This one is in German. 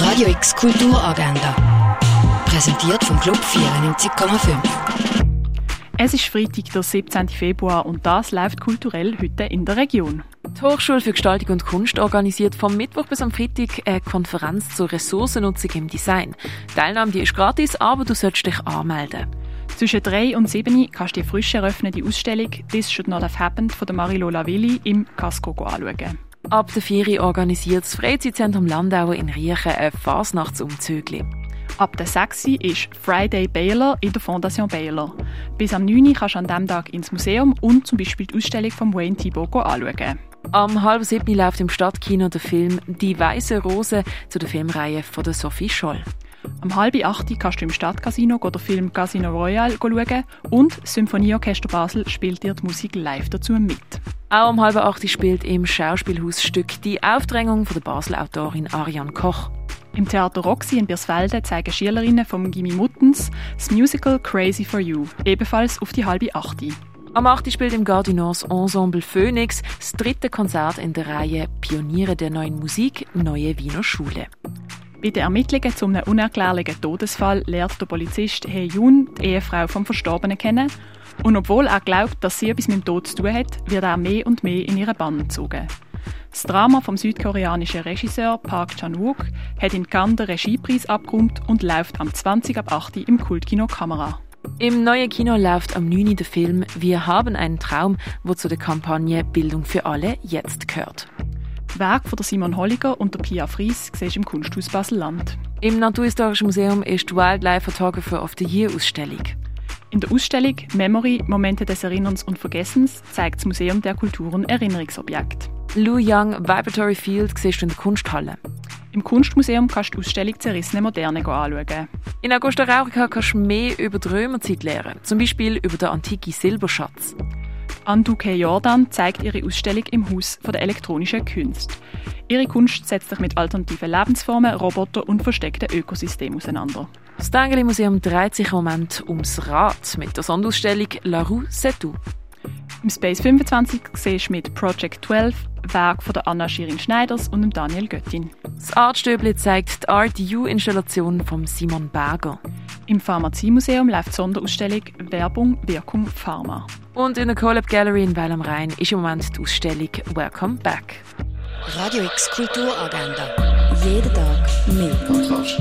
Radio X Kulturagenda. Präsentiert vom Club 94,5. Es ist Freitag, der 17. Februar und das läuft kulturell heute in der Region. Die Hochschule für Gestaltung und Kunst organisiert vom Mittwoch bis am Freitag eine Konferenz zur Ressourcennutzung im Design. Die Teilnahme die ist gratis, aber du solltest dich anmelden. Zwischen 3 und 7 kannst du die frisch eröffnete Ausstellung «This Should Not Have Happened» von Marilola Willi im Casco anschauen. Ab der 4 organisiert das Freizeitzentrum Landau in Riechen ein Fasnachtsumzügli. Ab der 6 ist Friday Baylor in der Fondation Baylor. Bis am 9 kannst du an diesem Tag ins Museum und zum Beispiel die Ausstellung von Wayne Thibault anschauen. Am halb sieben läuft im Stadtkino der Film «Die weiße Rose» zu der Filmreihe von der Sophie Scholl. Am halb acht kannst du im Stadtcasino den Film Casino Royale schauen und das Symphonieorchester Basel spielt dir die Musik live dazu mit. Auch um halb acht spielt im Schauspielhausstück die Aufdrängung von der Basel-Autorin Ariane Koch. Im Theater Roxy in Birsfelde zeigen Schülerinnen vom Gimmi Muttens das Musical Crazy for You, ebenfalls auf die halbe achte. Am 8. spielt im Gardinors Ensemble Phoenix das dritte Konzert in der Reihe Pioniere der neuen Musik, Neue Wiener Schule. Bei den Ermittlungen zu einem unerklärlichen Todesfall lernt der Polizist He Yun die Ehefrau vom Verstorbenen kennen. Und obwohl er glaubt, dass sie etwas mit dem Tod zu tun hat, wird er mehr und mehr in ihren Bann gezogen. Das Drama vom südkoreanischen Regisseur Park Chan-wook hat in Cannes den Regiepreis abgeräumt und läuft am 20 ab 8 im Kultkino Kamera. Im neuen Kino läuft am 9. der Film Wir haben einen Traum, wo zu der Kampagne Bildung für alle jetzt gehört. Werk von Simon Holliger und der Pia Fries siehst im Kunsthaus Basel-Land. Im Naturhistorischen Museum ist die Wildlife Photographer of the Year Ausstellung. In der Ausstellung Memory Momente des Erinnerns und Vergessens zeigt das Museum der Kulturen Erinnerungsobjekte. Lou Young Vibratory Field siehst du in der Kunsthalle. Im Kunstmuseum kannst du die Ausstellung Zerrissene Moderne anschauen. In Augusta Raurica kannst du mehr über die Römerzeit lernen, zum Beispiel über den antiken Silberschatz. Anduke Jordan zeigt ihre Ausstellung im Haus der elektronischen Künste. Ihre Kunst setzt sich mit alternativen Lebensformen, Robotern und versteckten Ökosystemen auseinander. Das Tangeli Museum dreht sich im Moment ums Rad mit der Sonderausstellung La Rue C'est tout. Im Space 25 siehst du mit Project 12 Werk von der Anna Schirin Schneiders und dem Daniel Göttin. Das Artstöbli zeigt die Art U-Installation von Simon Berger. Im Pharmaziemuseum läuft die Sonderausstellung Werbung, Wirkung, Pharma. Und in der Colab Gallery in Weil am Rhein ist im Moment die Ausstellung Welcome Back. Radio X Kulturagenda. Jeden Tag mehr. Kontrast.